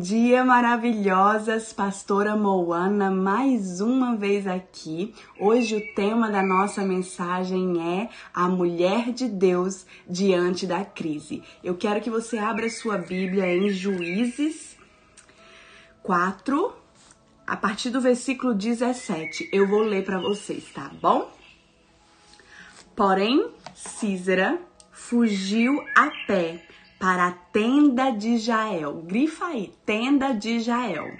dia, maravilhosas! Pastora Moana, mais uma vez aqui. Hoje o tema da nossa mensagem é a mulher de Deus diante da crise. Eu quero que você abra sua Bíblia em Juízes 4, a partir do versículo 17. Eu vou ler para vocês, tá bom? Porém, Císera fugiu a pé para a tenda de Jael. Grifa aí, tenda de Jael.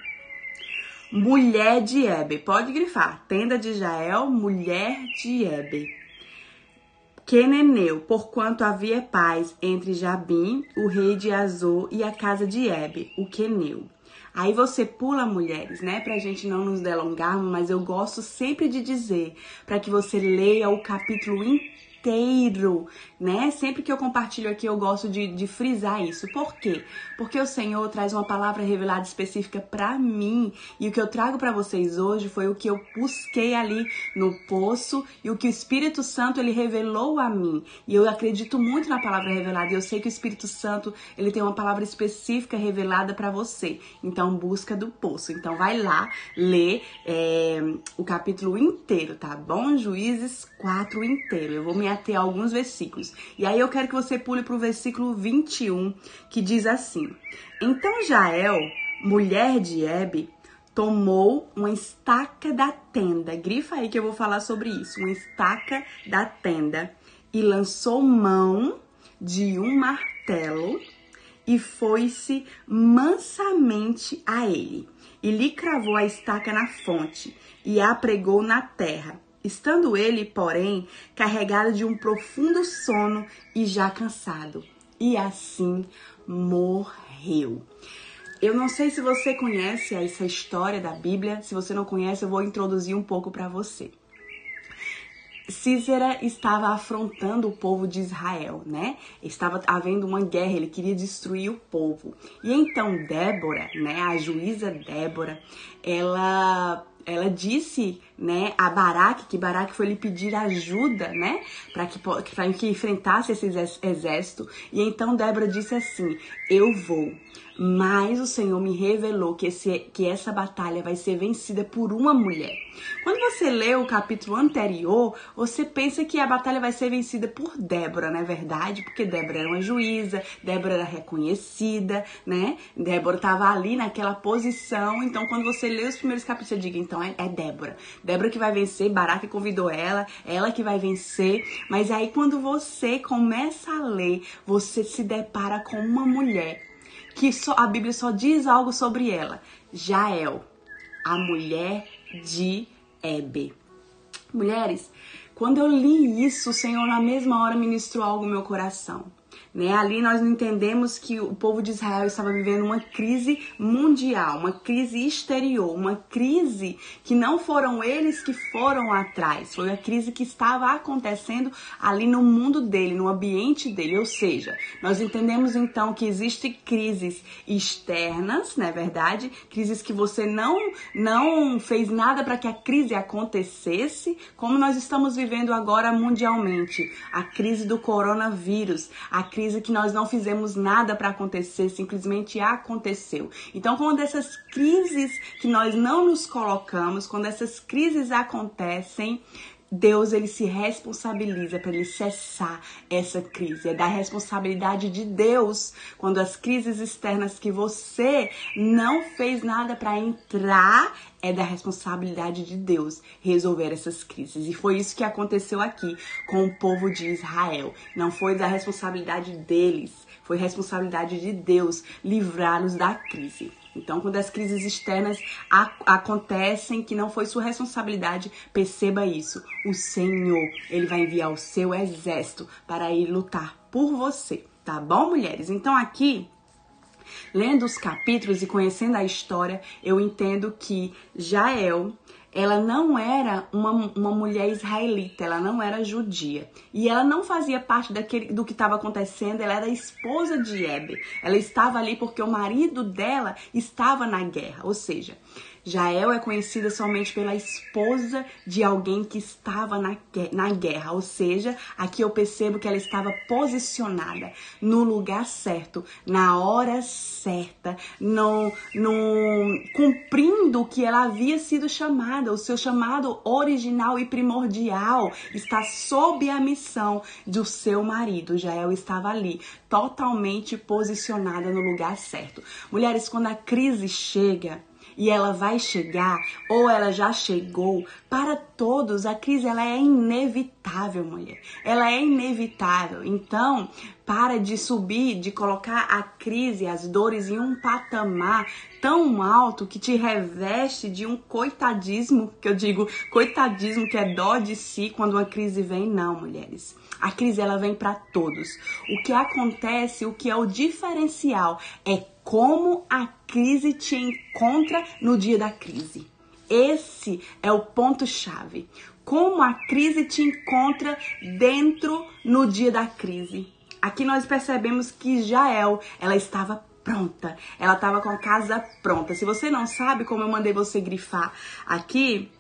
Mulher de Ebe. Pode grifar. Tenda de Jael, mulher de Ebe. Queneneu, porquanto havia paz entre Jabim, o rei de Azor, e a casa de Ebe, o Queneu. Aí você pula, mulheres, né? Pra gente não nos delongarmos, mas eu gosto sempre de dizer para que você leia o capítulo inteiro inteiro, né? Sempre que eu compartilho aqui, eu gosto de, de frisar isso. Por quê? Porque o Senhor traz uma palavra revelada específica para mim e o que eu trago para vocês hoje foi o que eu busquei ali no poço e o que o Espírito Santo ele revelou a mim. E eu acredito muito na palavra revelada e eu sei que o Espírito Santo ele tem uma palavra específica revelada para você. Então, busca do poço. Então, vai lá ler é, o capítulo inteiro, tá bom? Juízes 4 inteiro. Eu vou me até alguns versículos. E aí eu quero que você pule para o versículo 21, que diz assim: Então Jael, mulher de Ebe, tomou uma estaca da tenda. Grifa aí que eu vou falar sobre isso. Uma estaca da tenda e lançou mão de um martelo e foi-se mansamente a ele. E lhe cravou a estaca na fonte e a pregou na terra estando ele, porém, carregado de um profundo sono e já cansado. E assim morreu. Eu não sei se você conhece essa história da Bíblia. Se você não conhece, eu vou introduzir um pouco para você. Cícera estava afrontando o povo de Israel, né? Estava havendo uma guerra, ele queria destruir o povo. E então Débora, né, a juíza Débora, ela ela disse, né, a Baraque, que Baraque foi lhe pedir ajuda, né, para que, pra que enfrentasse esse exército. E então Débora disse assim: Eu vou, mas o Senhor me revelou que, esse, que essa batalha vai ser vencida por uma mulher. Quando você lê o capítulo anterior, você pensa que a batalha vai ser vencida por Débora, não é verdade? Porque Débora era uma juíza, Débora era reconhecida, né? Débora estava ali naquela posição. Então, quando você lê os primeiros capítulos, você diga, então é, é Débora. Débora que vai vencer, Baraque convidou ela, ela que vai vencer. Mas aí, quando você começa a ler, você se depara com uma mulher que só, a Bíblia só diz algo sobre ela. Jael, a mulher de Ebe. Mulheres, quando eu li isso, o Senhor na mesma hora ministrou algo no meu coração. Né? Ali nós entendemos que o povo de Israel estava vivendo uma crise mundial, uma crise exterior, uma crise que não foram eles que foram atrás, foi a crise que estava acontecendo ali no mundo dele, no ambiente dele. Ou seja, nós entendemos então que existem crises externas, não é verdade? Crises que você não, não fez nada para que a crise acontecesse, como nós estamos vivendo agora mundialmente. A crise do coronavírus, a crise crise que nós não fizemos nada para acontecer, simplesmente aconteceu. Então, quando essas crises que nós não nos colocamos, quando essas crises acontecem, Deus ele se responsabiliza para ele cessar essa crise. É da responsabilidade de Deus quando as crises externas que você não fez nada para entrar, é da responsabilidade de Deus resolver essas crises. E foi isso que aconteceu aqui com o povo de Israel. Não foi da responsabilidade deles, foi responsabilidade de Deus livrá-los da crise. Então, quando as crises externas acontecem que não foi sua responsabilidade, perceba isso. O Senhor, ele vai enviar o seu exército para ir lutar por você, tá bom, mulheres? Então, aqui Lendo os capítulos e conhecendo a história, eu entendo que Jael ela não era uma, uma mulher israelita, ela não era judia. E ela não fazia parte daquele, do que estava acontecendo, ela era esposa de Ebe. Ela estava ali porque o marido dela estava na guerra. Ou seja, Jael é conhecida somente pela esposa de alguém que estava na, na guerra, ou seja, aqui eu percebo que ela estava posicionada no lugar certo, na hora certa, no, no, cumprindo o que ela havia sido chamada, o seu chamado original e primordial está sob a missão do seu marido. Jael estava ali, totalmente posicionada no lugar certo. Mulheres, quando a crise chega, e ela vai chegar ou ela já chegou, para todos a crise ela é inevitável, mulher. Ela é inevitável. Então, para de subir, de colocar a crise, as dores em um patamar tão alto que te reveste de um coitadismo, que eu digo coitadismo que é dó de si quando uma crise vem, não, mulheres. A crise ela vem para todos. O que acontece, o que é o diferencial é como a crise te encontra no dia da crise. Esse é o ponto chave. Como a crise te encontra dentro no dia da crise. Aqui nós percebemos que Jael, ela estava pronta. Ela estava com a casa pronta. Se você não sabe como eu mandei você grifar aqui,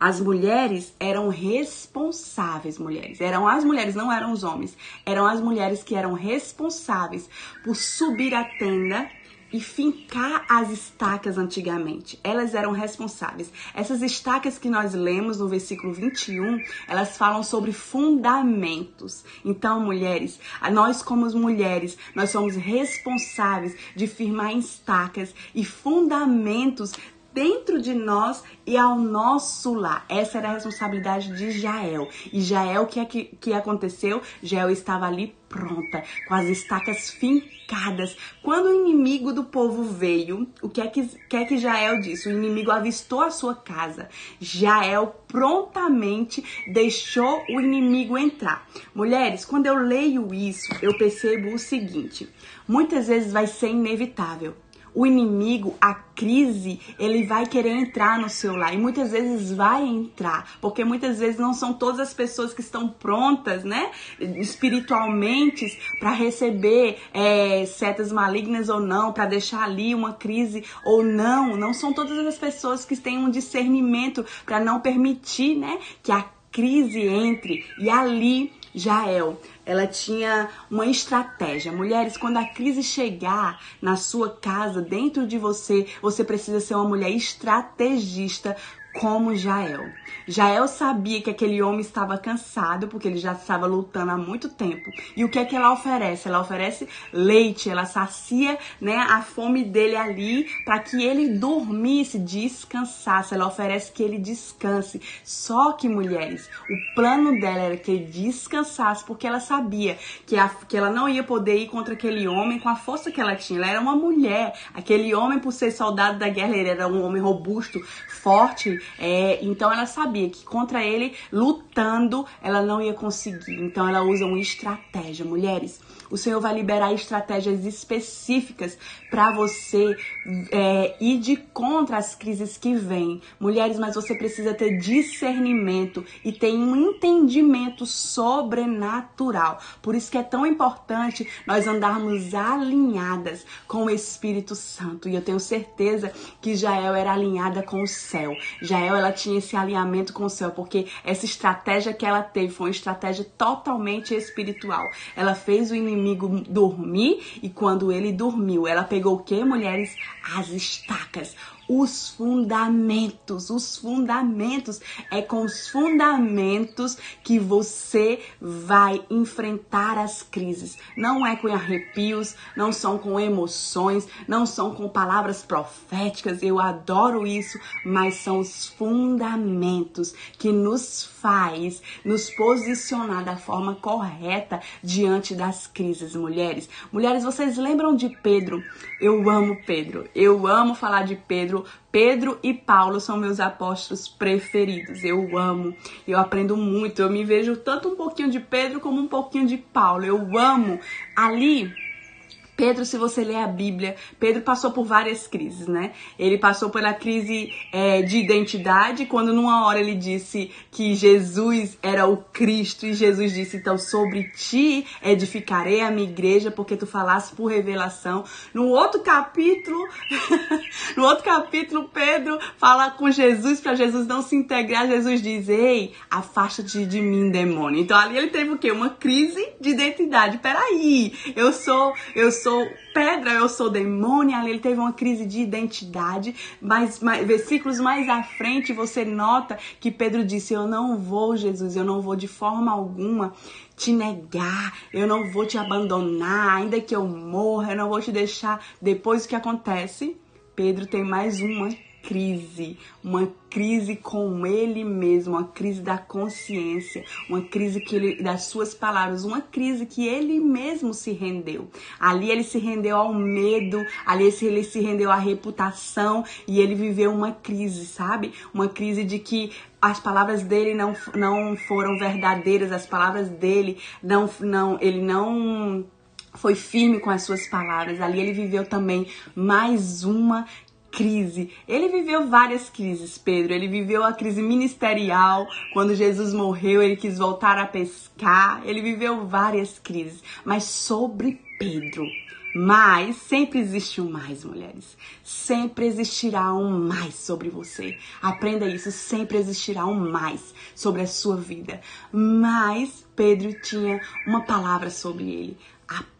as mulheres eram responsáveis, mulheres. Eram as mulheres, não eram os homens. Eram as mulheres que eram responsáveis por subir a tenda e fincar as estacas antigamente. Elas eram responsáveis. Essas estacas que nós lemos no versículo 21, elas falam sobre fundamentos. Então, mulheres, nós como mulheres, nós somos responsáveis de firmar estacas e fundamentos dentro de nós e ao nosso lar. Essa era a responsabilidade de Jael. E Jael, o que, é que, que aconteceu? Jael estava ali pronta, com as estacas fincadas. Quando o inimigo do povo veio, o que é que, que, é que Jael disse? O inimigo avistou a sua casa. Jael prontamente deixou o inimigo entrar. Mulheres, quando eu leio isso, eu percebo o seguinte: muitas vezes vai ser inevitável o inimigo, a crise, ele vai querer entrar no seu lar e muitas vezes vai entrar, porque muitas vezes não são todas as pessoas que estão prontas, né, espiritualmente para receber é, setas malignas ou não, para deixar ali uma crise ou não. Não são todas as pessoas que têm um discernimento para não permitir, né, que a crise entre e ali Jael, ela tinha uma estratégia. Mulheres, quando a crise chegar na sua casa, dentro de você, você precisa ser uma mulher estrategista como Jael. Jael sabia que aquele homem estava cansado, porque ele já estava lutando há muito tempo. E o que é que ela oferece? Ela oferece leite, ela sacia né, a fome dele ali para que ele dormisse, descansasse. Ela oferece que ele descanse. Só que, mulheres, o plano dela era que ele descansasse, porque ela sabia que, a, que ela não ia poder ir contra aquele homem com a força que ela tinha. Ela era uma mulher. Aquele homem, por ser soldado da guerra, ele era um homem robusto, forte, é, então ela sabia que contra ele, lutando, ela não ia conseguir. Então ela usa uma estratégia. Mulheres, o Senhor vai liberar estratégias específicas para você é, ir de contra as crises que vêm. Mulheres, mas você precisa ter discernimento e ter um entendimento sobrenatural. Por isso que é tão importante nós andarmos alinhadas com o Espírito Santo. E eu tenho certeza que Jael era alinhada com o céu. Jael, ela tinha esse alinhamento com o céu, porque essa estratégia que ela teve foi uma estratégia totalmente espiritual. Ela fez o inimigo inimigo dormir e quando ele dormiu, ela pegou o que, mulheres? As estacas, os fundamentos. Os fundamentos. É com os fundamentos que você vai enfrentar as crises. Não é com arrepios, não são com emoções, não são com palavras proféticas. Eu adoro isso, mas são os fundamentos que nos faz nos posicionar da forma correta diante das crises, mulheres. Mulheres, vocês lembram de Pedro? Eu amo Pedro. Eu amo falar de Pedro Pedro. E Paulo são meus apóstolos preferidos. Eu amo, eu aprendo muito. Eu me vejo tanto um pouquinho de Pedro como um pouquinho de Paulo. Eu amo. Ali, Pedro, se você ler a Bíblia, Pedro passou por várias crises, né? Ele passou pela crise é, de identidade, quando numa hora ele disse que Jesus era o Cristo, e Jesus disse, então, sobre ti edificarei a minha igreja, porque tu falaste por revelação. No outro capítulo, no outro capítulo, Pedro fala com Jesus para Jesus não se integrar. Jesus diz, ei, afasta-te de mim, demônio. Então ali ele teve o quê? Uma crise de identidade. Peraí, eu sou, eu sou sou pedra, eu sou demônio. Ali ele teve uma crise de identidade. Mas, mas versículos mais à frente você nota que Pedro disse: Eu não vou, Jesus, eu não vou de forma alguma te negar, eu não vou te abandonar, ainda que eu morra, eu não vou te deixar. Depois o que acontece? Pedro tem mais uma crise, uma crise com ele mesmo, uma crise da consciência, uma crise que ele, das suas palavras, uma crise que ele mesmo se rendeu. Ali ele se rendeu ao medo, ali ele se rendeu à reputação e ele viveu uma crise, sabe? Uma crise de que as palavras dele não, não foram verdadeiras, as palavras dele não, não, ele não foi firme com as suas palavras. Ali ele viveu também mais uma crise. Ele viveu várias crises, Pedro. Ele viveu a crise ministerial, quando Jesus morreu, ele quis voltar a pescar. Ele viveu várias crises, mas sobre Pedro. Mas sempre existe um mais, mulheres. Sempre existirá um mais sobre você. Aprenda isso, sempre existirá um mais sobre a sua vida. Mas Pedro tinha uma palavra sobre ele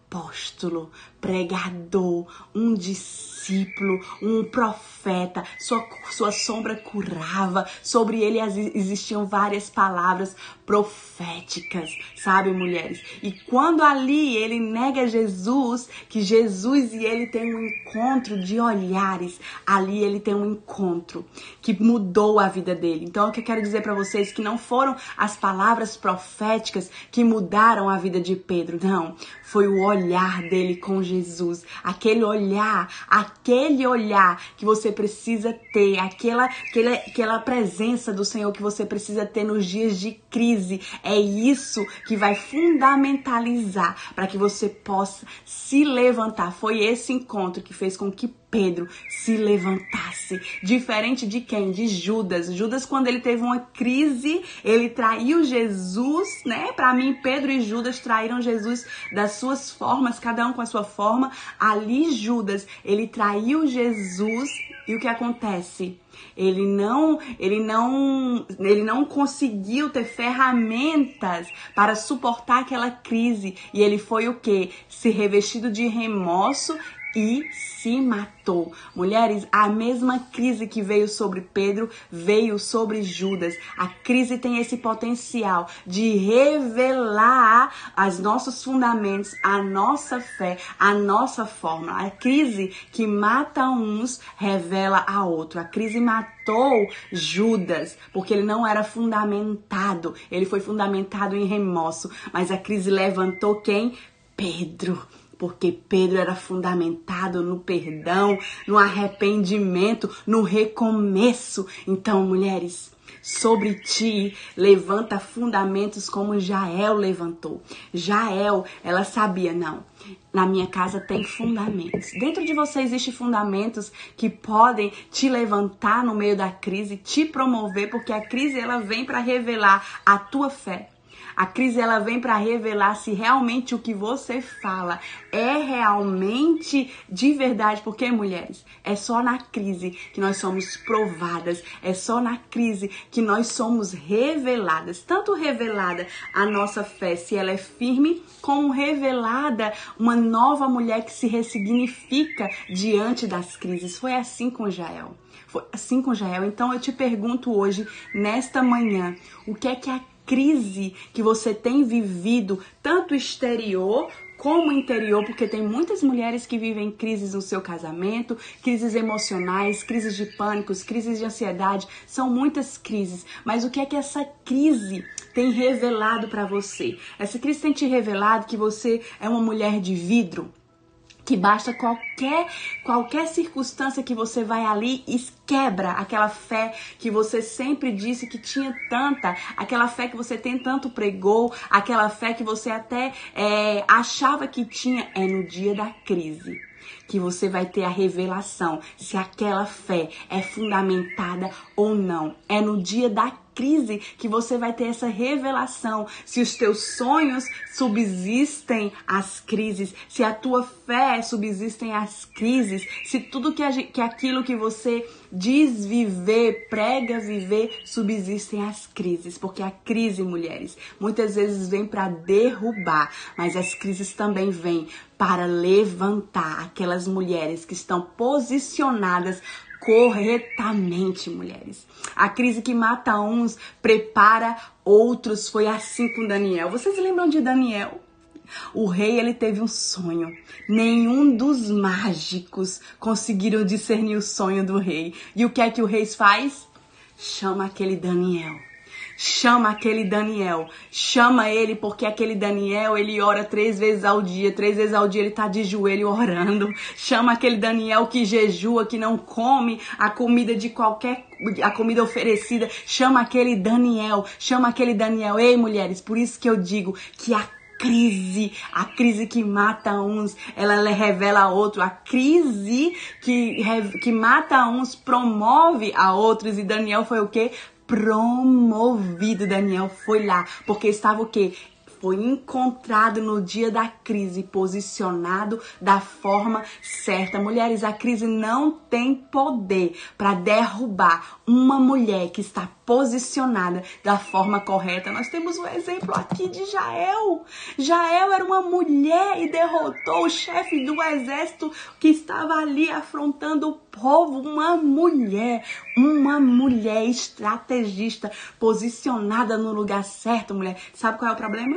apóstolo, pregador, um discípulo, um profeta. Sua, sua sombra curava, sobre ele existiam várias palavras proféticas, sabe, mulheres? E quando ali ele nega Jesus, que Jesus e ele têm um encontro de olhares, ali ele tem um encontro que mudou a vida dele. Então, o que eu quero dizer para vocês que não foram as palavras proféticas que mudaram a vida de Pedro, não. Foi o olhar dele com Jesus, aquele olhar, aquele olhar que você precisa ter, aquela, aquela, aquela presença do Senhor que você precisa ter nos dias de crise. É isso que vai fundamentalizar para que você possa se levantar. Foi esse encontro que fez com que Pedro se levantasse. Diferente de quem? De Judas. Judas, quando ele teve uma crise, ele traiu Jesus, né? Para mim, Pedro e Judas traíram Jesus das suas formas, cada um com a sua forma. Ali, Judas, ele traiu Jesus e o que acontece? Ele não, ele não, ele não conseguiu ter ferramentas para suportar aquela crise e ele foi o que? Se revestido de remorso e se matou. Mulheres, a mesma crise que veio sobre Pedro veio sobre Judas. A crise tem esse potencial de revelar os nossos fundamentos, a nossa fé, a nossa forma. A crise que mata uns revela a outro. A crise matou Judas porque ele não era fundamentado. Ele foi fundamentado em remorso, mas a crise levantou quem? Pedro porque Pedro era fundamentado no perdão, no arrependimento, no recomeço. Então, mulheres, sobre ti levanta fundamentos como Jael levantou. Jael, ela sabia, não. Na minha casa tem fundamentos. Dentro de você existem fundamentos que podem te levantar no meio da crise, te promover, porque a crise ela vem para revelar a tua fé a crise ela vem para revelar se realmente o que você fala é realmente de verdade, porque mulheres, é só na crise que nós somos provadas, é só na crise que nós somos reveladas, tanto revelada a nossa fé, se ela é firme, como revelada uma nova mulher que se ressignifica diante das crises. Foi assim com Jael. Foi assim com Jael. Então eu te pergunto hoje, nesta manhã, o que é que a crise que você tem vivido, tanto exterior como interior, porque tem muitas mulheres que vivem crises no seu casamento, crises emocionais, crises de pânicos, crises de ansiedade, são muitas crises. Mas o que é que essa crise tem revelado para você? Essa crise tem te revelado que você é uma mulher de vidro, que basta qualquer qualquer circunstância que você vai ali e quebra aquela fé que você sempre disse que tinha tanta, aquela fé que você tem tanto pregou, aquela fé que você até é, achava que tinha é no dia da crise que você vai ter a revelação se aquela fé é fundamentada ou não. É no dia da crise que você vai ter essa revelação. Se os teus sonhos subsistem às crises, se a tua fé subsistem às crises, se tudo que, que aquilo que você diz viver, prega viver, subsistem às crises, porque a crise, mulheres, muitas vezes vem para derrubar, mas as crises também vêm para levantar aquelas mulheres que estão posicionadas corretamente, mulheres. A crise que mata uns prepara outros. Foi assim com Daniel. Vocês lembram de Daniel? O rei ele teve um sonho. Nenhum dos mágicos conseguiram discernir o sonho do rei. E o que é que o rei faz? Chama aquele Daniel chama aquele Daniel, chama ele porque aquele Daniel ele ora três vezes ao dia, três vezes ao dia ele tá de joelho orando. Chama aquele Daniel que jejua, que não come a comida de qualquer a comida oferecida, chama aquele Daniel, chama aquele Daniel. Ei, mulheres, por isso que eu digo que a crise, a crise que mata uns, ela revela a outro. A crise que, que mata uns promove a outros. E Daniel foi o quê? Promovido. Daniel foi lá, porque estava o quê? foi encontrado no dia da crise, posicionado da forma certa. Mulheres, a crise não tem poder para derrubar uma mulher que está posicionada da forma correta. Nós temos um exemplo aqui de Jael. Jael era uma mulher e derrotou o chefe do exército que estava ali afrontando o povo. Uma mulher, uma mulher estrategista, posicionada no lugar certo, mulher. Sabe qual é o problema?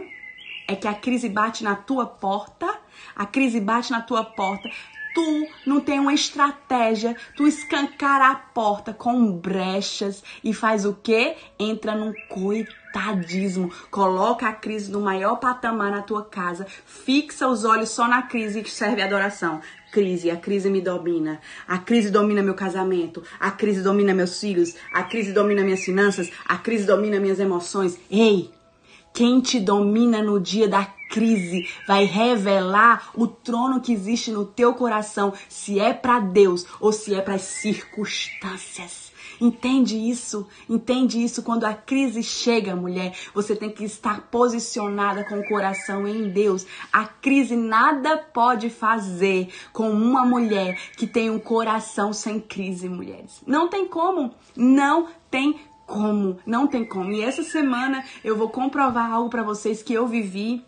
É que a crise bate na tua porta, a crise bate na tua porta tu não tem uma estratégia, tu escancara a porta com brechas e faz o quê? Entra num coitadismo, coloca a crise no maior patamar na tua casa, fixa os olhos só na crise que serve a adoração. Crise, a crise me domina. A crise domina meu casamento. A crise domina meus filhos. A crise domina minhas finanças. A crise domina minhas emoções. Ei, quem te domina no dia da crise vai revelar o trono que existe no teu coração, se é para Deus ou se é para as circunstâncias. Entende isso? Entende isso? Quando a crise chega, mulher, você tem que estar posicionada com o coração em Deus. A crise nada pode fazer com uma mulher que tem um coração sem crise, mulheres. Não tem como. Não tem como, não tem como. E essa semana eu vou comprovar algo para vocês que eu vivi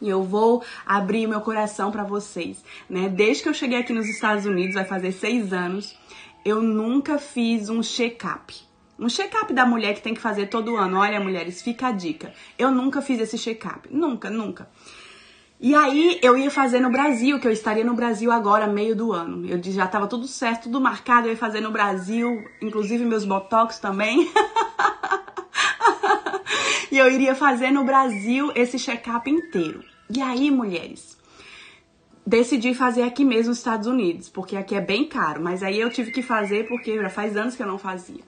e eu vou abrir meu coração para vocês, né? Desde que eu cheguei aqui nos Estados Unidos, vai fazer seis anos, eu nunca fiz um check-up. Um check-up da mulher que tem que fazer todo ano. Olha, mulheres, fica a dica. Eu nunca fiz esse check-up. Nunca, nunca. E aí eu ia fazer no Brasil, que eu estaria no Brasil agora, meio do ano. Eu já tava tudo certo, tudo marcado, eu ia fazer no Brasil, inclusive meus botox também. e eu iria fazer no Brasil esse check-up inteiro. E aí, mulheres, decidi fazer aqui mesmo nos Estados Unidos, porque aqui é bem caro, mas aí eu tive que fazer porque já faz anos que eu não fazia.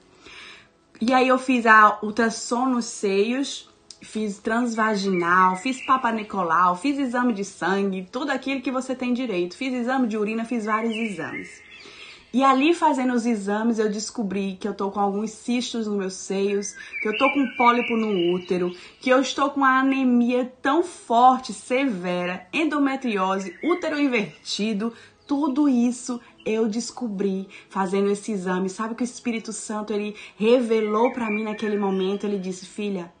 E aí eu fiz a ultrassom nos seios, fiz transvaginal, fiz papa Nicolau, fiz exame de sangue, tudo aquilo que você tem direito. Fiz exame de urina, fiz vários exames. E ali fazendo os exames eu descobri que eu tô com alguns cistos nos meus seios, que eu tô com pólipo no útero, que eu estou com uma anemia tão forte, severa, endometriose, útero invertido, tudo isso eu descobri fazendo esse exame. Sabe que o Espírito Santo ele revelou para mim naquele momento? Ele disse: "Filha,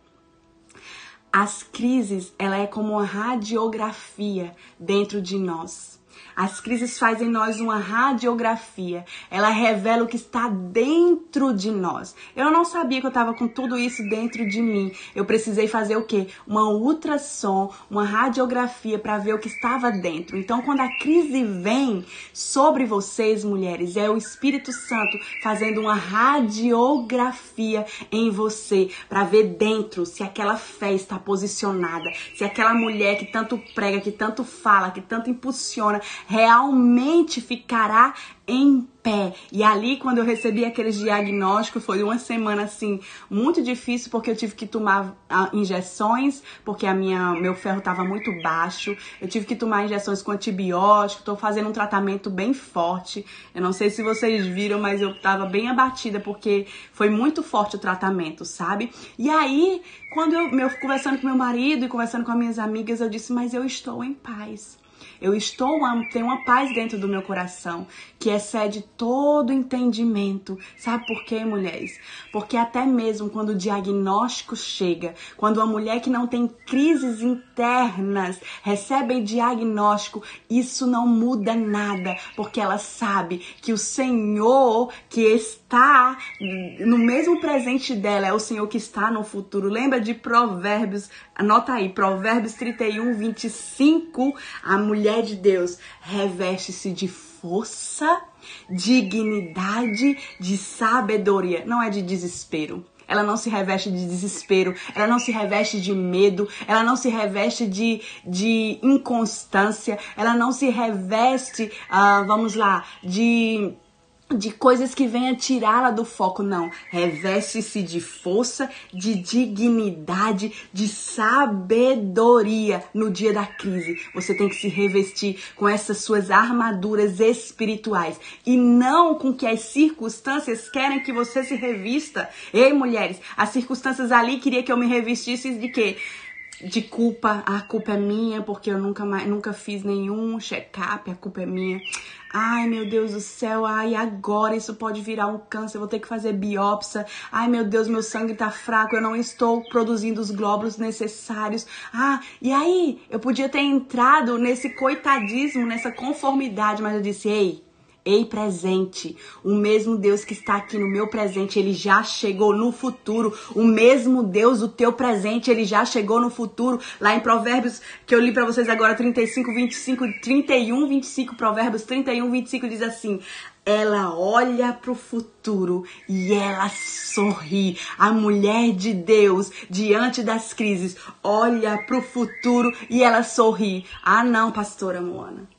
as crises, ela é como uma radiografia dentro de nós. As crises fazem em nós uma radiografia. Ela revela o que está dentro de nós. Eu não sabia que eu estava com tudo isso dentro de mim. Eu precisei fazer o quê? Uma ultrassom, uma radiografia para ver o que estava dentro. Então, quando a crise vem sobre vocês, mulheres, é o Espírito Santo fazendo uma radiografia em você para ver dentro se aquela fé está posicionada, se aquela mulher que tanto prega, que tanto fala, que tanto impulsiona realmente ficará em pé. E ali, quando eu recebi aqueles diagnósticos, foi uma semana assim muito difícil porque eu tive que tomar ah, injeções, porque a minha meu ferro estava muito baixo. Eu tive que tomar injeções com antibiótico. Estou fazendo um tratamento bem forte. Eu não sei se vocês viram, mas eu estava bem abatida porque foi muito forte o tratamento, sabe? E aí, quando eu meu, conversando com meu marido e conversando com as minhas amigas, eu disse: "Mas eu estou em paz". Eu estou, tenho uma paz dentro do meu coração que excede todo entendimento. Sabe por quê, mulheres? Porque até mesmo quando o diagnóstico chega, quando uma mulher que não tem crises internas recebe diagnóstico, isso não muda nada, porque ela sabe que o Senhor que está no mesmo presente dela é o Senhor que está no futuro. Lembra de Provérbios, anota aí, Provérbios 31, 25. A mulher de Deus reveste-se de força, dignidade, de sabedoria. Não é de desespero. Ela não se reveste de desespero, ela não se reveste de medo, ela não se reveste de, de inconstância, ela não se reveste, uh, vamos lá, de de coisas que venham tirá-la do foco, não. Reveste-se de força, de dignidade, de sabedoria no dia da crise. Você tem que se revestir com essas suas armaduras espirituais e não com que as circunstâncias querem que você se revista. Ei, mulheres, as circunstâncias ali queria que eu me revestisse de quê? De culpa, a culpa é minha porque eu nunca mais, nunca fiz nenhum check-up, a culpa é minha. Ai, meu Deus do céu, ai, agora isso pode virar um câncer, vou ter que fazer biópsia. Ai, meu Deus, meu sangue tá fraco, eu não estou produzindo os glóbulos necessários. Ah, e aí, eu podia ter entrado nesse coitadismo, nessa conformidade, mas eu disse, ei, Ei, presente, o mesmo Deus que está aqui no meu presente, ele já chegou no futuro. O mesmo Deus, o teu presente, ele já chegou no futuro. Lá em Provérbios, que eu li para vocês agora, 35, 25, 31, 25, Provérbios 31, 25 diz assim: ela olha para o futuro e ela sorri. A mulher de Deus, diante das crises, olha para o futuro e ela sorri. Ah, não, pastora Moana.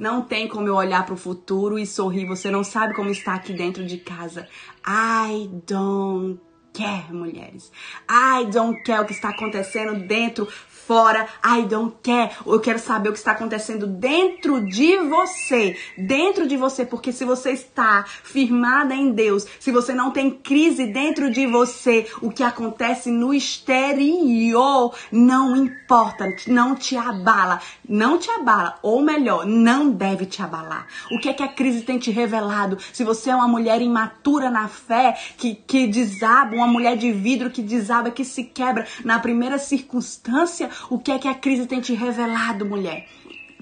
Não tem como eu olhar para o futuro e sorrir. Você não sabe como está aqui dentro de casa. I don't care, mulheres. I don't care o que está acontecendo dentro fora. I don't care. Eu quero saber o que está acontecendo dentro de você. Dentro de você. Porque se você está firmada em Deus, se você não tem crise dentro de você, o que acontece no exterior não importa. Não te abala. Não te abala. Ou melhor, não deve te abalar. O que é que a crise tem te revelado? Se você é uma mulher imatura na fé, que, que desaba, uma mulher de vidro que desaba, que se quebra na primeira circunstância, o que é que a crise tem te revelado, mulher?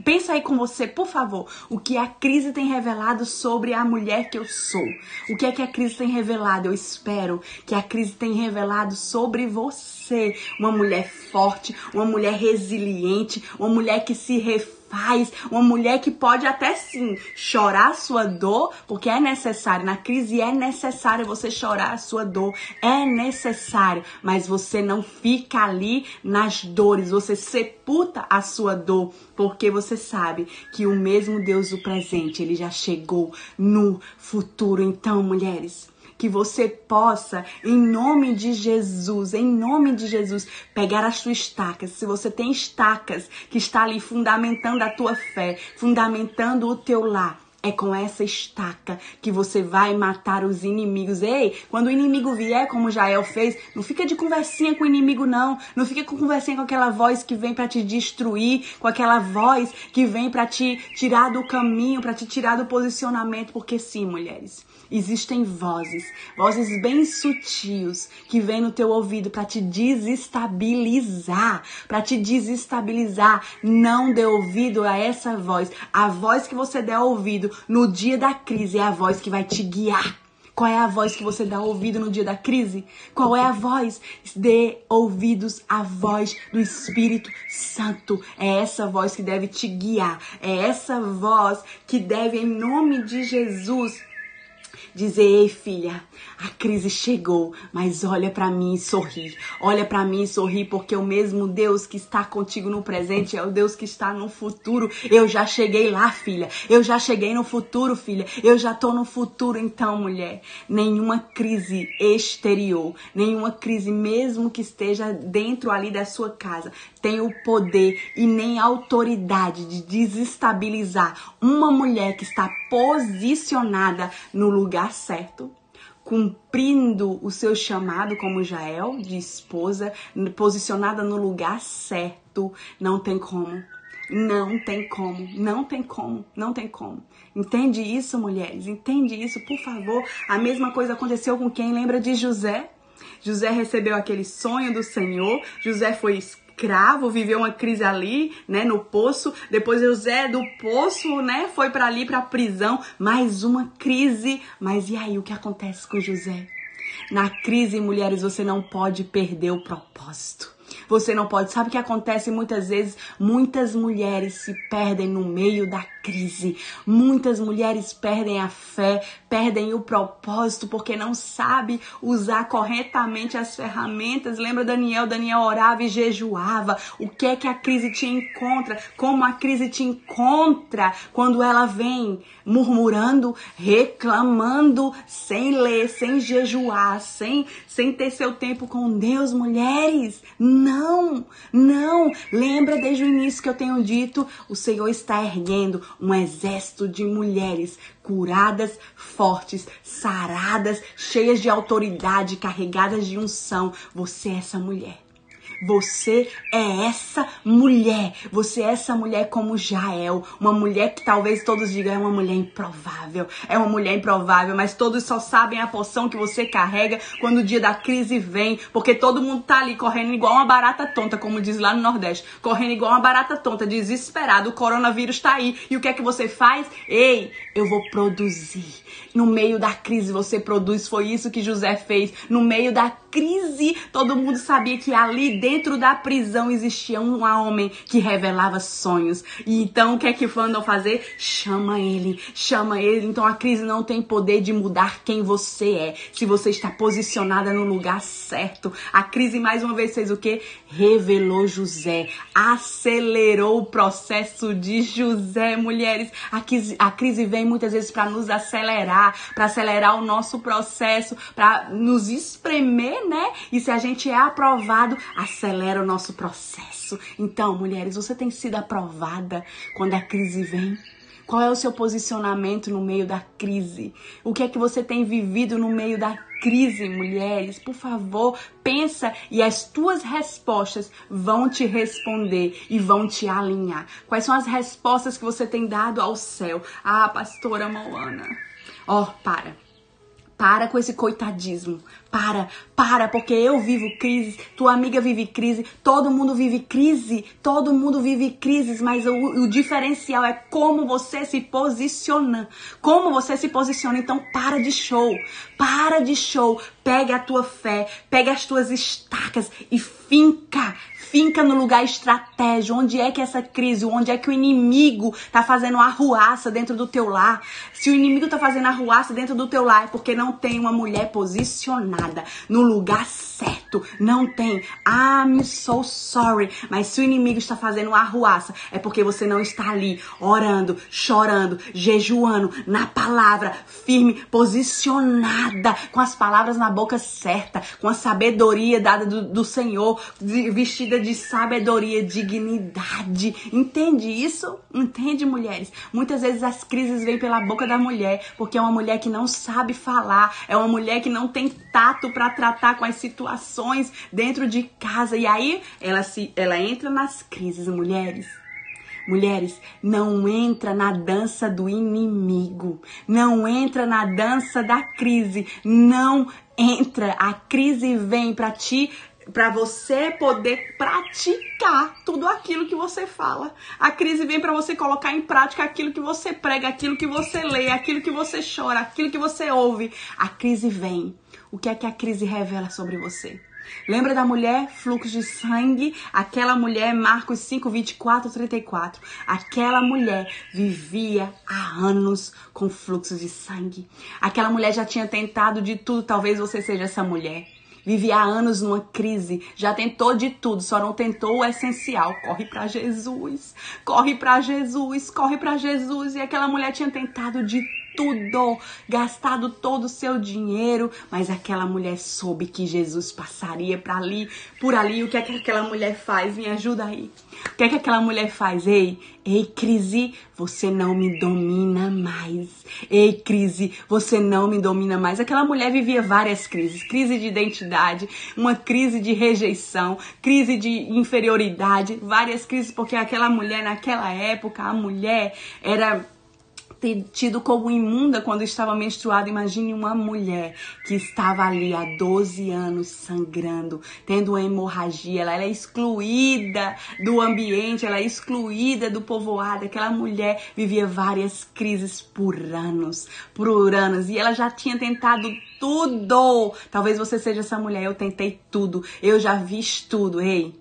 Pensa aí com você, por favor, o que a crise tem revelado sobre a mulher que eu sou. O que é que a crise tem revelado? Eu espero que a crise tenha revelado sobre você. Uma mulher forte, uma mulher resiliente, uma mulher que se refere faz, uma mulher que pode até sim chorar a sua dor, porque é necessário, na crise é necessário você chorar a sua dor, é necessário, mas você não fica ali nas dores, você sepulta a sua dor, porque você sabe que o mesmo Deus do presente, ele já chegou no futuro. Então, mulheres, que você possa, em nome de Jesus, em nome de Jesus, pegar as suas estacas. Se você tem estacas que está ali fundamentando a tua fé, fundamentando o teu lar, é com essa estaca que você vai matar os inimigos. Ei, quando o inimigo vier, como Jael fez, não fica de conversinha com o inimigo, não. Não fica com conversinha com aquela voz que vem para te destruir, com aquela voz que vem para te tirar do caminho, para te tirar do posicionamento. Porque sim, mulheres, existem vozes, vozes bem sutis que vêm no teu ouvido para te desestabilizar, para te desestabilizar. Não dê ouvido a essa voz. A voz que você der ouvido no dia da crise é a voz que vai te guiar. Qual é a voz que você dá ouvido no dia da crise? Qual é a voz? Dê ouvidos à voz do Espírito Santo. É essa voz que deve te guiar. É essa voz que deve, em nome de Jesus, dizer: "Ei, filha, a crise chegou, mas olha para mim e sorri. Olha para mim e sorri, porque o mesmo Deus que está contigo no presente é o Deus que está no futuro. Eu já cheguei lá, filha. Eu já cheguei no futuro, filha. Eu já tô no futuro, então, mulher. Nenhuma crise exterior, nenhuma crise mesmo que esteja dentro ali da sua casa, tem o poder e nem a autoridade de desestabilizar uma mulher que está posicionada no lugar certo, cumprindo o seu chamado como Jael, de esposa, posicionada no lugar certo, não tem como. Não tem como, não tem como, não tem como. Entende isso, mulheres? Entende isso, por favor. A mesma coisa aconteceu com quem lembra de José? José recebeu aquele sonho do Senhor, José foi escravo, viveu uma crise ali, né, no poço. Depois José do poço, né, foi para ali para a prisão, mais uma crise. Mas e aí o que acontece com José? Na crise, mulheres, você não pode perder o propósito. Você não pode. Sabe o que acontece muitas vezes? Muitas mulheres se perdem no meio da crise. Muitas mulheres perdem a fé, perdem o propósito porque não sabe usar corretamente as ferramentas. Lembra Daniel? Daniel orava e jejuava. O que é que a crise te encontra? Como a crise te encontra quando ela vem murmurando, reclamando, sem ler, sem jejuar, sem sem ter seu tempo com Deus, mulheres? Não, não. Lembra desde o início que eu tenho dito, o Senhor está erguendo um exército de mulheres curadas, fortes, saradas, cheias de autoridade, carregadas de unção. Você é essa mulher. Você é essa mulher. Você é essa mulher como Jael. Uma mulher que talvez todos digam é uma mulher improvável. É uma mulher improvável, mas todos só sabem a poção que você carrega quando o dia da crise vem. Porque todo mundo tá ali correndo igual uma barata tonta, como diz lá no Nordeste. Correndo igual uma barata tonta, desesperado. O coronavírus tá aí. E o que é que você faz? Ei, eu vou produzir. No meio da crise você produz. Foi isso que José fez. No meio da crise, todo mundo sabia que ali dentro da prisão existia um homem que revelava sonhos. E então o que é que mandam fazer? Chama ele, chama ele. Então a crise não tem poder de mudar quem você é. Se você está posicionada no lugar certo. A crise mais uma vez fez o que? Revelou José, acelerou o processo de José, mulheres. A crise, a crise vem muitas vezes para nos acelerar, para acelerar o nosso processo, para nos espremer né? E se a gente é aprovado, acelera o nosso processo. Então, mulheres, você tem sido aprovada quando a crise vem? Qual é o seu posicionamento no meio da crise? O que é que você tem vivido no meio da crise, mulheres? Por favor, pensa e as tuas respostas vão te responder e vão te alinhar. Quais são as respostas que você tem dado ao céu? Ah, pastora Moana. Ó, oh, para. Para com esse coitadismo. Para, para, porque eu vivo crise, tua amiga vive crise, todo mundo vive crise, todo mundo vive crises, mas o, o diferencial é como você se posiciona. Como você se posiciona. Então, para de show, para de show. Pega a tua fé, pega as tuas estacas e finca, finca no lugar estratégico. Onde é que essa crise, onde é que o inimigo tá fazendo arruaça dentro do teu lar? Se o inimigo tá fazendo arruaça dentro do teu lar, é porque não tem uma mulher posicionada no lugar certo. Não tem. I'm so sorry. Mas se o inimigo está fazendo arruaça, é porque você não está ali orando, chorando, jejuando, na palavra, firme, posicionada, com as palavras na boca certa, com a sabedoria dada do, do Senhor, vestida de sabedoria, dignidade. Entende isso? Entende, mulheres? Muitas vezes as crises vêm pela boca da mulher, porque é uma mulher que não sabe falar, é uma mulher que não tem tato para tratar com as situações dentro de casa. E aí ela se ela entra nas crises, mulheres. Mulheres, não entra na dança do inimigo, não entra na dança da crise, não entra. A crise vem para te para você poder praticar tudo aquilo que você fala. A crise vem para você colocar em prática aquilo que você prega, aquilo que você lê, aquilo que você chora, aquilo que você ouve. A crise vem. O que é que a crise revela sobre você? Lembra da mulher, fluxo de sangue? Aquela mulher, Marcos 5, 24, 34. Aquela mulher vivia há anos com fluxo de sangue. Aquela mulher já tinha tentado de tudo, talvez você seja essa mulher. Vivia há anos numa crise, já tentou de tudo, só não tentou o essencial. Corre para Jesus, corre para Jesus, corre para Jesus. E aquela mulher tinha tentado de tudo, gastado todo o seu dinheiro, mas aquela mulher soube que Jesus passaria para ali, por ali. O que é que aquela mulher faz? Me ajuda aí. O que é que aquela mulher faz? Ei, ei, crise, você não me domina mais. Ei, crise, você não me domina mais. Aquela mulher vivia várias crises: crise de identidade, uma crise de rejeição, crise de inferioridade, várias crises, porque aquela mulher, naquela época, a mulher era tido como imunda quando estava menstruada. Imagine uma mulher que estava ali há 12 anos sangrando, tendo hemorragia. Ela, ela é excluída do ambiente, ela é excluída do povoado. Aquela mulher vivia várias crises por anos, por anos. E ela já tinha tentado tudo. Talvez você seja essa mulher. Eu tentei tudo. Eu já vi tudo. Ei,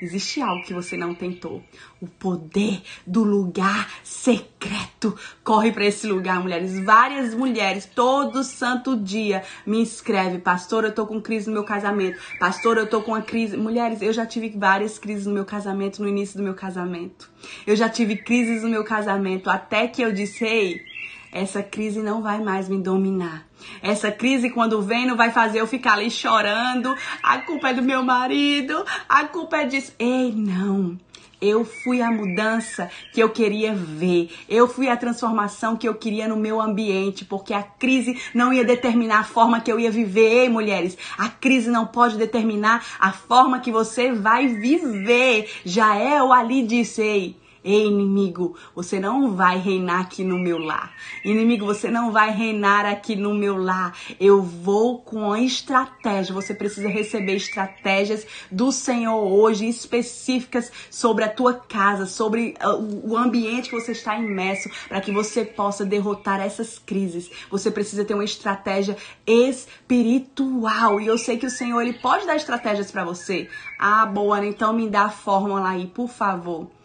Existe algo que você não tentou. O poder do lugar secreto. Corre para esse lugar, mulheres. Várias mulheres, todo santo dia, me escreve: Pastor, eu tô com crise no meu casamento. Pastor, eu tô com uma crise. Mulheres, eu já tive várias crises no meu casamento, no início do meu casamento. Eu já tive crises no meu casamento, até que eu disse: Ei essa crise não vai mais me dominar. Essa crise, quando vem, não vai fazer eu ficar ali chorando. A culpa é do meu marido, a culpa é disso. Ei, não. Eu fui a mudança que eu queria ver. Eu fui a transformação que eu queria no meu ambiente, porque a crise não ia determinar a forma que eu ia viver, Ei, mulheres. A crise não pode determinar a forma que você vai viver. Jael ali disse, ei, Ei, inimigo, você não vai reinar aqui no meu lar. Inimigo, você não vai reinar aqui no meu lar. Eu vou com a estratégia. Você precisa receber estratégias do Senhor hoje específicas sobre a tua casa, sobre uh, o ambiente que você está imerso, para que você possa derrotar essas crises. Você precisa ter uma estratégia espiritual. E eu sei que o Senhor ele pode dar estratégias para você. Ah, boa, então me dá a fórmula aí, por favor.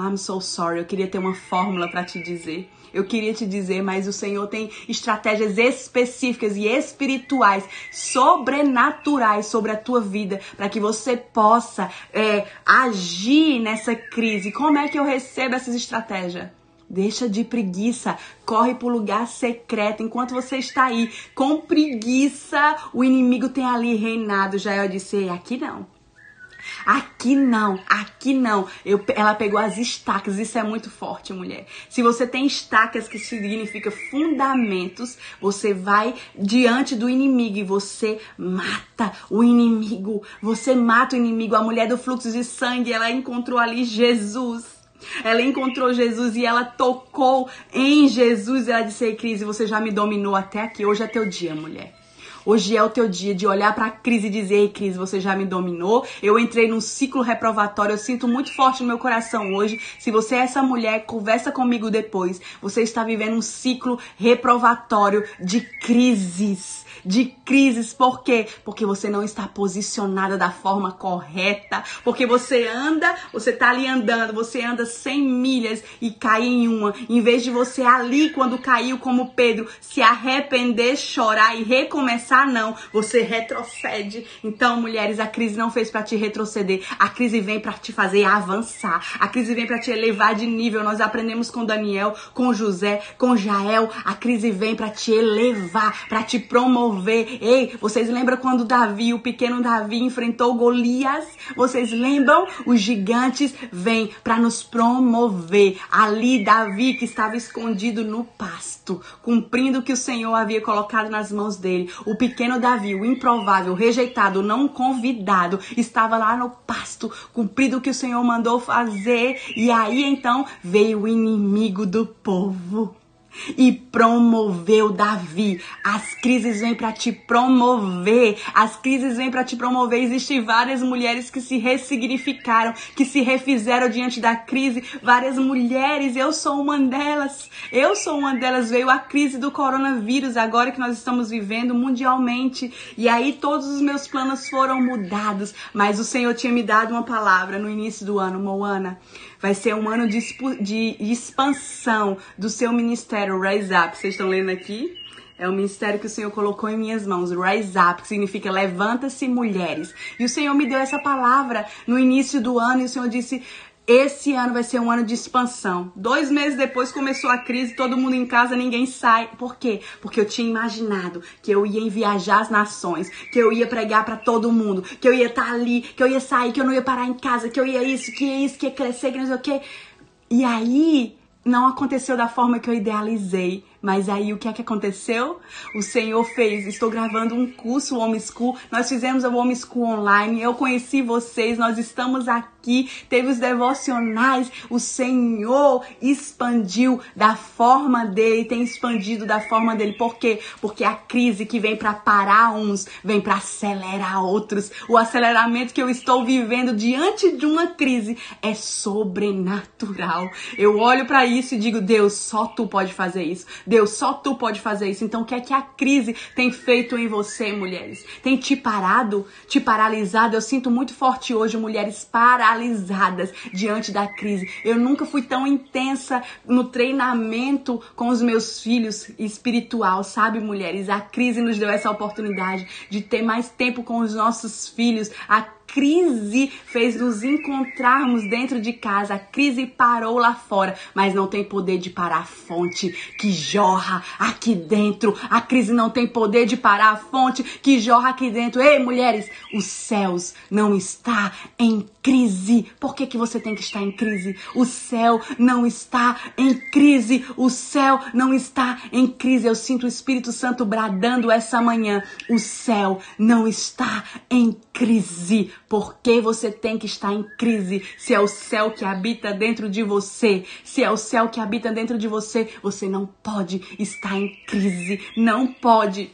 I'm so sorry, eu queria ter uma fórmula para te dizer. Eu queria te dizer, mas o Senhor tem estratégias específicas e espirituais, sobrenaturais sobre a tua vida, para que você possa é, agir nessa crise. Como é que eu recebo essas estratégias? Deixa de preguiça, corre para o lugar secreto. Enquanto você está aí com preguiça, o inimigo tem ali reinado. Já eu disse, aqui não. Aqui não, aqui não. Eu, ela pegou as estacas, isso é muito forte, mulher. Se você tem estacas que significa fundamentos, você vai diante do inimigo e você mata o inimigo. Você mata o inimigo. A mulher do fluxo de sangue, ela encontrou ali Jesus. Ela encontrou Jesus e ela tocou em Jesus. Ela disse: Ei, Cris, você já me dominou até aqui. Hoje é teu dia, mulher. Hoje é o teu dia de olhar para a crise e dizer: Ei, crise, você já me dominou. Eu entrei num ciclo reprovatório. Eu sinto muito forte no meu coração hoje. Se você é essa mulher, conversa comigo depois. Você está vivendo um ciclo reprovatório de crises de crises. Por quê? Porque você não está posicionada da forma correta. Porque você anda, você tá ali andando, você anda 100 milhas e cai em uma. Em vez de você ali, quando caiu, como Pedro, se arrepender, chorar e recomeçar, não. Você retrocede. Então, mulheres, a crise não fez para te retroceder. A crise vem para te fazer avançar. A crise vem para te elevar de nível. Nós aprendemos com Daniel, com José, com Jael. A crise vem para te elevar, para te promover Ei, vocês lembram quando Davi, o pequeno Davi, enfrentou Golias? Vocês lembram? Os gigantes vêm para nos promover. Ali, Davi, que estava escondido no pasto, cumprindo o que o Senhor havia colocado nas mãos dele. O pequeno Davi, o improvável, rejeitado, não convidado, estava lá no pasto, cumprindo o que o Senhor mandou fazer. E aí então veio o inimigo do povo e promoveu Davi. As crises vêm para te promover. As crises vêm para te promover. Existem várias mulheres que se ressignificaram, que se refizeram diante da crise. Várias mulheres, eu sou uma delas. Eu sou uma delas. Veio a crise do coronavírus, agora que nós estamos vivendo mundialmente. E aí todos os meus planos foram mudados. Mas o Senhor tinha me dado uma palavra no início do ano, Moana. Vai ser um ano de, de expansão do seu ministério Rise Up. Vocês estão lendo aqui? É o ministério que o Senhor colocou em minhas mãos, Rise Up, que significa levanta-se mulheres. E o Senhor me deu essa palavra no início do ano e o Senhor disse: esse ano vai ser um ano de expansão. Dois meses depois começou a crise, todo mundo em casa, ninguém sai. Por quê? Porque eu tinha imaginado que eu ia viajar as nações, que eu ia pregar para todo mundo, que eu ia estar tá ali, que eu ia sair, que eu não ia parar em casa, que eu ia isso, que ia isso, que ia crescer, que não sei o quê. E aí não aconteceu da forma que eu idealizei. Mas aí o que é que aconteceu? O Senhor fez. Estou gravando um curso Homeschool. Nós fizemos o Homeschool online. Eu conheci vocês. Nós estamos aqui. Teve os devocionais. O Senhor expandiu da forma dele. Tem expandido da forma dele. Por quê? Porque a crise que vem para parar uns, vem para acelerar outros. O aceleramento que eu estou vivendo diante de uma crise é sobrenatural. Eu olho para isso e digo: Deus, só tu pode fazer isso. Deus, só tu pode fazer isso. Então, o que é que a crise tem feito em você, mulheres? Tem te parado, te paralisado? Eu sinto muito forte hoje mulheres paralisadas diante da crise. Eu nunca fui tão intensa no treinamento com os meus filhos espiritual, sabe, mulheres? A crise nos deu essa oportunidade de ter mais tempo com os nossos filhos. A crise fez nos encontrarmos dentro de casa. A crise parou lá fora, mas não tem poder de parar a fonte que jorra aqui dentro. A crise não tem poder de parar a fonte que jorra aqui dentro. Ei, mulheres, os céus não está em crise. Por que, que você tem que estar em crise? O céu não está em crise. O céu não está em crise. Eu sinto o Espírito Santo bradando essa manhã. O céu não está em crise. Por que você tem que estar em crise? Se é o céu que habita dentro de você, se é o céu que habita dentro de você, você não pode estar em crise. Não pode.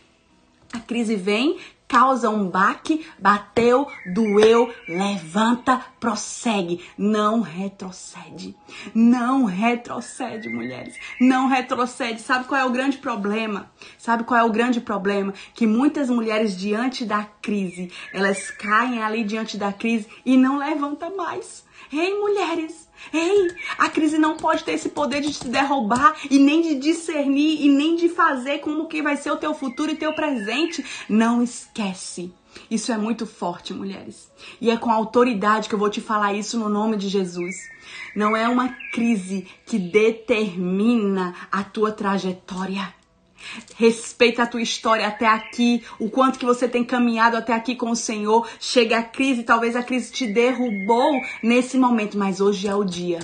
A crise vem causa um baque, bateu, doeu, levanta, prossegue, não retrocede. Não retrocede, mulheres. Não retrocede. Sabe qual é o grande problema? Sabe qual é o grande problema? Que muitas mulheres diante da crise, elas caem ali diante da crise e não levantam mais. Ei, mulheres, Ei, a crise não pode ter esse poder de te derrubar e nem de discernir e nem de fazer como que vai ser o teu futuro e teu presente. Não esquece. Isso é muito forte, mulheres. E é com autoridade que eu vou te falar isso no nome de Jesus. Não é uma crise que determina a tua trajetória. Respeita a tua história até aqui, o quanto que você tem caminhado até aqui com o Senhor. Chega a crise, talvez a crise te derrubou nesse momento, mas hoje é o dia.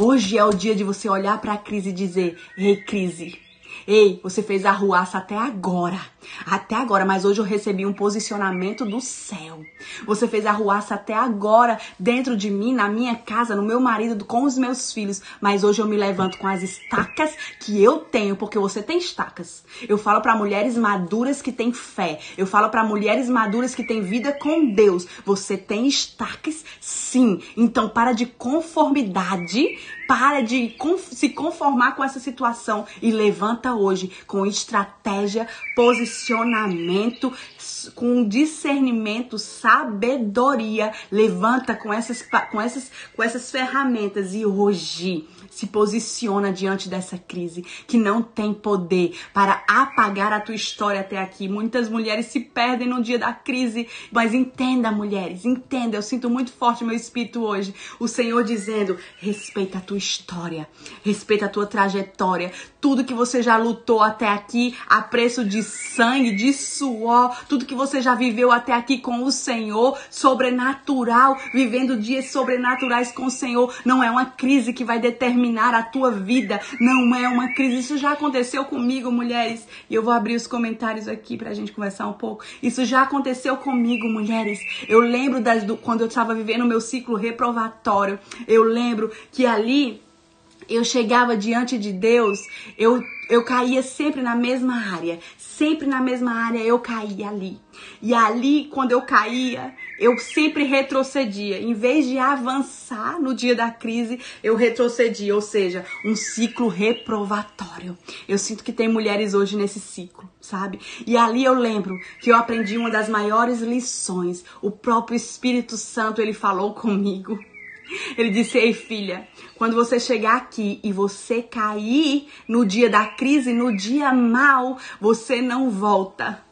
Hoje é o dia de você olhar para a crise e dizer: "Ei, crise, Ei, você fez a ruaça até agora. Até agora, mas hoje eu recebi um posicionamento do céu. Você fez a ruaça até agora dentro de mim, na minha casa, no meu marido, com os meus filhos. Mas hoje eu me levanto com as estacas que eu tenho, porque você tem estacas. Eu falo para mulheres maduras que têm fé. Eu falo para mulheres maduras que têm vida com Deus. Você tem estacas, sim. Então para de conformidade para de se conformar com essa situação e levanta hoje com estratégia, posicionamento, direcionamento com discernimento, sabedoria. Levanta com essas, com essas, com essas ferramentas e hoje se posiciona diante dessa crise que não tem poder para apagar a tua história até aqui. Muitas mulheres se perdem no dia da crise, mas entenda, mulheres, entenda. Eu sinto muito forte meu espírito hoje. O Senhor dizendo: respeita a tua história, respeita a tua trajetória, tudo que você já lutou até aqui, a preço de sangue, de suor, tudo que você já viveu até aqui com o Senhor, sobrenatural, vivendo dias sobrenaturais com o Senhor, não é uma crise que vai determinar a tua vida. Não é uma crise. Isso já aconteceu comigo, mulheres. E eu vou abrir os comentários aqui pra gente conversar um pouco. Isso já aconteceu comigo, mulheres. Eu lembro das, do, quando eu estava vivendo o meu ciclo reprovatório. Eu lembro que ali eu chegava diante de Deus, eu, eu caía sempre na mesma área, sempre na mesma área eu caía ali. E ali, quando eu caía, eu sempre retrocedia. Em vez de avançar no dia da crise, eu retrocedia, ou seja, um ciclo reprovatório. Eu sinto que tem mulheres hoje nesse ciclo, sabe? E ali eu lembro que eu aprendi uma das maiores lições. O próprio Espírito Santo, ele falou comigo. Ele disse: Ei, filha, quando você chegar aqui e você cair no dia da crise, no dia mal, você não volta.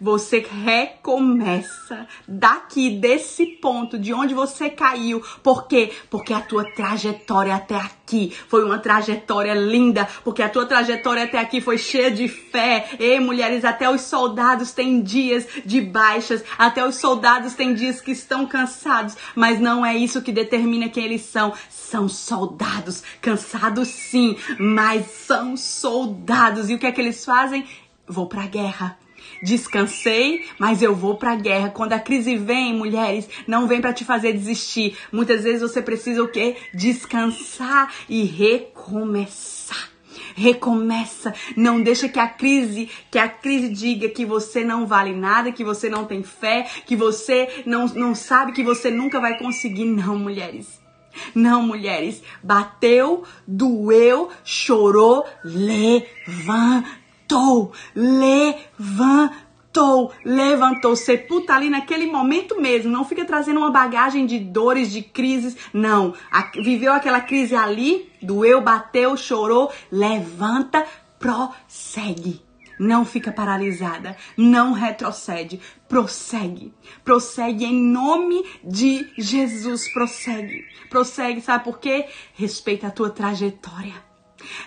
Você recomeça daqui, desse ponto, de onde você caiu. Por quê? Porque a tua trajetória até aqui foi uma trajetória linda. Porque a tua trajetória até aqui foi cheia de fé. Ei, mulheres, até os soldados têm dias de baixas. Até os soldados têm dias que estão cansados. Mas não é isso que determina quem eles são. São soldados. Cansados sim, mas são soldados. E o que é que eles fazem? Vou pra guerra Descansei, mas eu vou pra guerra. Quando a crise vem, mulheres, não vem para te fazer desistir. Muitas vezes você precisa o quê? Descansar e recomeçar. Recomeça, não deixa que a crise, que a crise diga que você não vale nada, que você não tem fé, que você não, não sabe que você nunca vai conseguir, não, mulheres. Não, mulheres, bateu, doeu, chorou, levanta levantou, levantou, levantou. Sepulta ali naquele momento mesmo. Não fica trazendo uma bagagem de dores, de crises. Não. viveu aquela crise ali, doeu, bateu, chorou. Levanta, prossegue. Não fica paralisada, não retrocede, prossegue. Prossegue em nome de Jesus, prossegue. Prossegue, sabe por quê? Respeita a tua trajetória.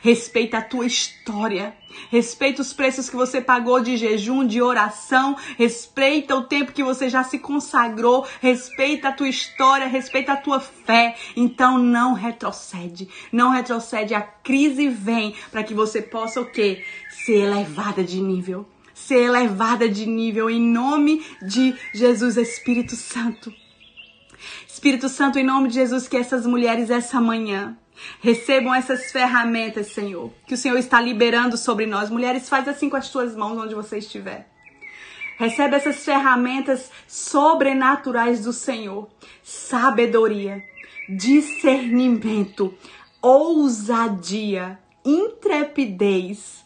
Respeita a tua história. Respeita os preços que você pagou de jejum, de oração. Respeita o tempo que você já se consagrou. Respeita a tua história, respeita a tua fé. Então não retrocede. Não retrocede. A crise vem para que você possa o quê? Ser elevada de nível. Ser elevada de nível em nome de Jesus Espírito Santo. Espírito Santo, em nome de Jesus, que essas mulheres essa manhã Recebam essas ferramentas, Senhor, que o Senhor está liberando sobre nós. Mulheres, faz assim com as tuas mãos onde você estiver. Recebe essas ferramentas sobrenaturais do Senhor. Sabedoria, discernimento, ousadia, intrepidez,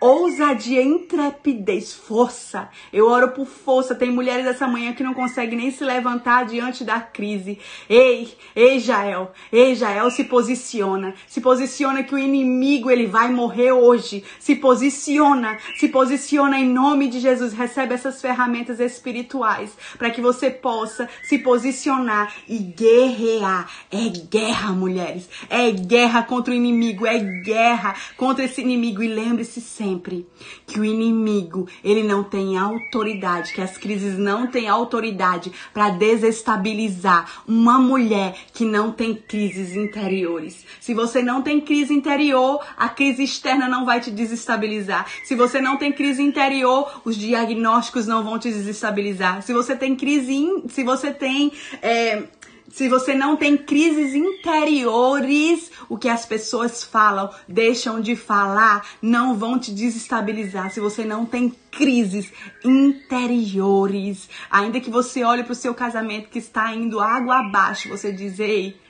ousadia, intrepidez, força. Eu oro por força. Tem mulheres essa manhã que não conseguem nem se levantar diante da crise. Ei, ei, Jael, ei, Jael, se posiciona. Se posiciona que o inimigo ele vai morrer hoje. Se posiciona, se posiciona em nome de Jesus. Recebe essas ferramentas espirituais para que você possa se posicionar e guerrear. É guerra, mulheres. É guerra contra o inimigo. É guerra contra esse inimigo. E lembre-se sempre sempre que o inimigo, ele não tem autoridade, que as crises não têm autoridade para desestabilizar uma mulher que não tem crises interiores. Se você não tem crise interior, a crise externa não vai te desestabilizar. Se você não tem crise interior, os diagnósticos não vão te desestabilizar. Se você tem crise, in, se você tem é, se você não tem crises interiores, o que as pessoas falam, deixam de falar, não vão te desestabilizar. Se você não tem crises interiores, ainda que você olhe para o seu casamento que está indo água abaixo, você diz: ei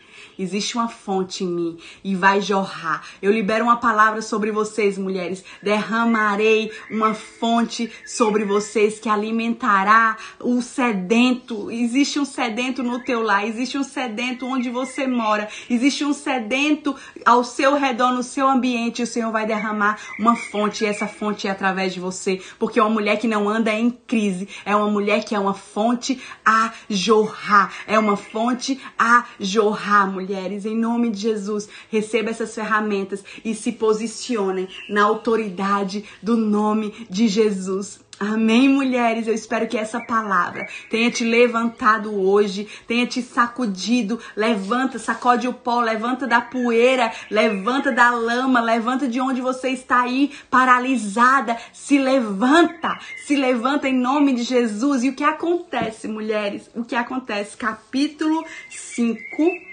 Existe uma fonte em mim e vai jorrar. Eu libero uma palavra sobre vocês, mulheres. Derramarei uma fonte sobre vocês que alimentará o sedento. Existe um sedento no teu lar, existe um sedento onde você mora, existe um sedento ao seu redor, no seu ambiente. O Senhor vai derramar uma fonte e essa fonte é através de você, porque uma mulher que não anda em crise, é uma mulher que é uma fonte a jorrar, é uma fonte a jorrar, mulher mulheres, em nome de Jesus, receba essas ferramentas e se posicionem na autoridade do nome de Jesus. Amém, mulheres? Eu espero que essa palavra tenha te levantado hoje, tenha te sacudido. Levanta, sacode o pó, levanta da poeira, levanta da lama, levanta de onde você está aí, paralisada. Se levanta, se levanta em nome de Jesus. E o que acontece, mulheres? O que acontece? Capítulo 5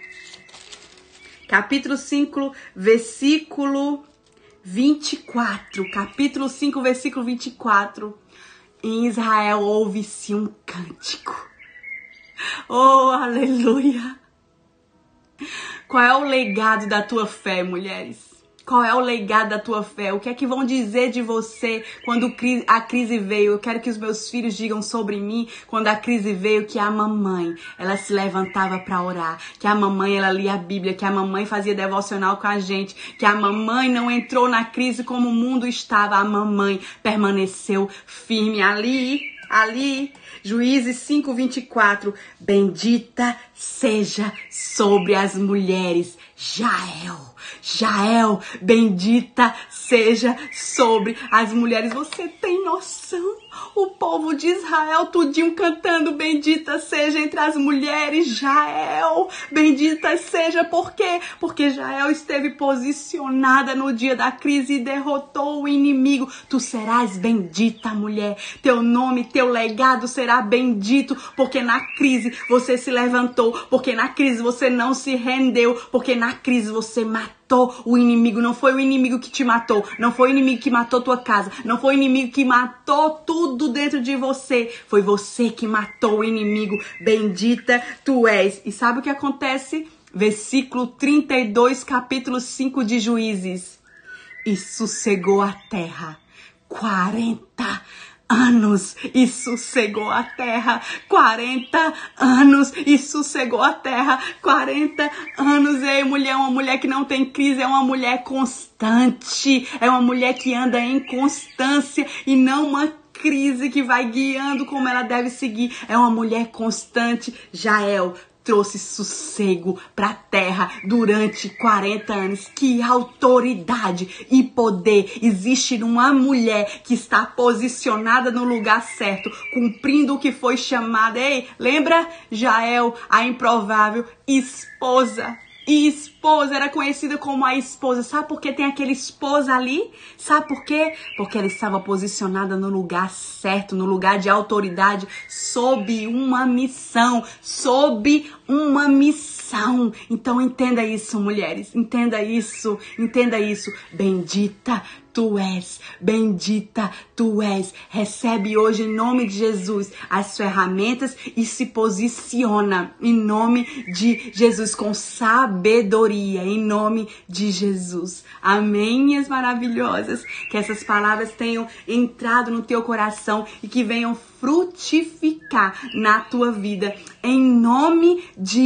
capítulo 5, versículo 24. Capítulo 5, versículo 24. Em Israel ouve-se um cântico. Oh, aleluia! Qual é o legado da tua fé, mulheres? Qual é o legado da tua fé? O que é que vão dizer de você quando a crise veio? Eu quero que os meus filhos digam sobre mim quando a crise veio que a mamãe, ela se levantava para orar, que a mamãe ela lia a Bíblia, que a mamãe fazia devocional com a gente, que a mamãe não entrou na crise como o mundo estava, a mamãe permaneceu firme ali, ali. Juízes 5:24. Bendita seja sobre as mulheres Jael Jael, bendita seja sobre as mulheres. Você tem noção? O povo de Israel tudinho cantando bendita seja entre as mulheres Jael. Bendita seja por quê? Porque Jael esteve posicionada no dia da crise e derrotou o inimigo. Tu serás bendita, mulher. Teu nome, teu legado será bendito, porque na crise você se levantou, porque na crise você não se rendeu, porque na crise você matou matou o inimigo, não foi o inimigo que te matou, não foi o inimigo que matou tua casa, não foi o inimigo que matou tudo dentro de você, foi você que matou o inimigo. Bendita tu és. E sabe o que acontece? Versículo 32, capítulo 5 de Juízes. E sossegou a terra 40 anos e sossegou a terra. 40 anos e sossegou a terra. 40 anos. Ei, mulher, uma mulher que não tem crise é uma mulher constante. É uma mulher que anda em constância e não uma crise que vai guiando como ela deve seguir. É uma mulher constante. Jael, trouxe sossego para a terra durante 40 anos. Que autoridade e poder existe numa mulher que está posicionada no lugar certo, cumprindo o que foi chamada. Ei, lembra Jael, a improvável esposa e esposa era conhecida como a esposa. Sabe por que tem aquele esposa ali? Sabe por quê? Porque ela estava posicionada no lugar certo, no lugar de autoridade, sob uma missão, sob uma missão. Então entenda isso, mulheres. Entenda isso, entenda isso. Bendita tu és, bendita tu és. Recebe hoje em nome de Jesus as ferramentas e se posiciona em nome de Jesus com sabedoria, em nome de Jesus. Amém, minhas maravilhosas. Que essas palavras tenham entrado no teu coração e que venham frutificar na tua vida em nome de